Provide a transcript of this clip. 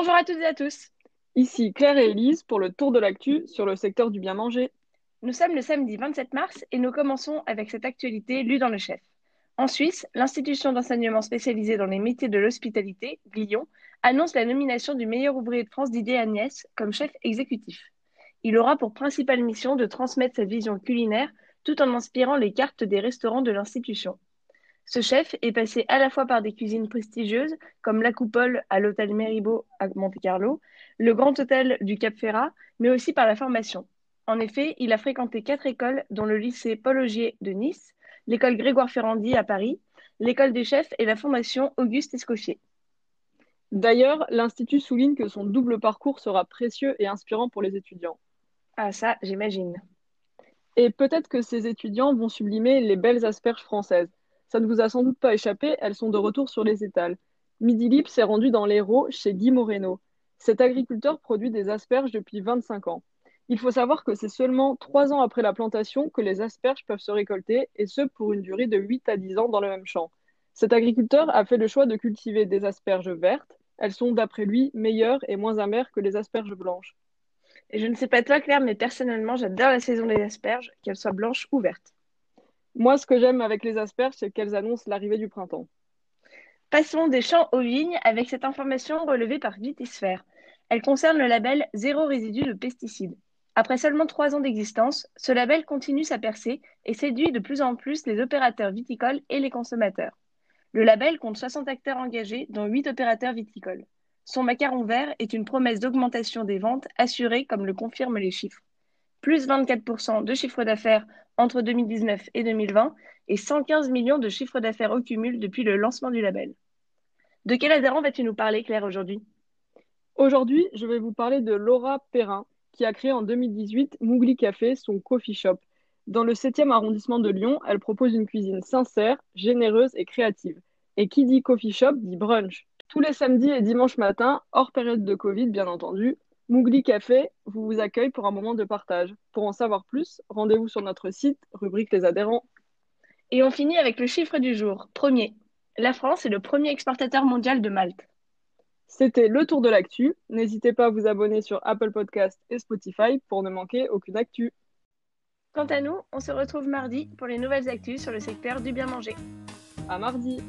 Bonjour à toutes et à tous. Ici Claire et Elise pour le tour de l'actu sur le secteur du bien manger. Nous sommes le samedi 27 mars et nous commençons avec cette actualité lue dans le chef. En Suisse, l'institution d'enseignement spécialisée dans les métiers de l'hospitalité, Lyon, annonce la nomination du meilleur ouvrier de France Didier Agnès comme chef exécutif. Il aura pour principale mission de transmettre sa vision culinaire tout en inspirant les cartes des restaurants de l'institution. Ce chef est passé à la fois par des cuisines prestigieuses comme la Coupole à l'hôtel Meribo à Monte-Carlo, le Grand Hôtel du Cap Ferrat, mais aussi par la formation. En effet, il a fréquenté quatre écoles, dont le lycée Paul Augier de Nice, l'école Grégoire Ferrandi à Paris, l'école des chefs et la fondation Auguste Escoffier. D'ailleurs, l'Institut souligne que son double parcours sera précieux et inspirant pour les étudiants. Ah ça, j'imagine. Et peut-être que ces étudiants vont sublimer les belles asperges françaises. Ça ne vous a sans doute pas échappé, elles sont de retour sur les étals. Midi Lip s'est rendu dans l'Hérault chez Guy Moreno. Cet agriculteur produit des asperges depuis 25 ans. Il faut savoir que c'est seulement 3 ans après la plantation que les asperges peuvent se récolter, et ce pour une durée de 8 à 10 ans dans le même champ. Cet agriculteur a fait le choix de cultiver des asperges vertes. Elles sont, d'après lui, meilleures et moins amères que les asperges blanches. Et je ne sais pas toi, Claire, mais personnellement, j'adore la saison des asperges, qu'elles soient blanches ou vertes. Moi, ce que j'aime avec les asperges, c'est qu'elles annoncent l'arrivée du printemps. Passons des champs aux vignes avec cette information relevée par Vitisphère. Elle concerne le label Zéro résidu de pesticides. Après seulement trois ans d'existence, ce label continue sa percée et séduit de plus en plus les opérateurs viticoles et les consommateurs. Le label compte 60 acteurs engagés, dont 8 opérateurs viticoles. Son macaron vert est une promesse d'augmentation des ventes assurée comme le confirment les chiffres plus 24% de chiffre d'affaires entre 2019 et 2020 et 115 millions de chiffre d'affaires au cumul depuis le lancement du label. De quel adhérent vas-tu nous parler, Claire, aujourd'hui? Aujourd'hui, je vais vous parler de Laura Perrin, qui a créé en 2018 Mougli Café, son coffee shop. Dans le 7e arrondissement de Lyon, elle propose une cuisine sincère, généreuse et créative. Et qui dit coffee shop dit brunch. Tous les samedis et dimanches matins, hors période de Covid bien entendu, Mougli Café vous vous accueille pour un moment de partage. Pour en savoir plus, rendez-vous sur notre site, rubrique Les adhérents. Et on finit avec le chiffre du jour. Premier, la France est le premier exportateur mondial de Malte. C'était le tour de l'actu. N'hésitez pas à vous abonner sur Apple Podcast et Spotify pour ne manquer aucune actu. Quant à nous, on se retrouve mardi pour les nouvelles actus sur le secteur du bien manger. À mardi.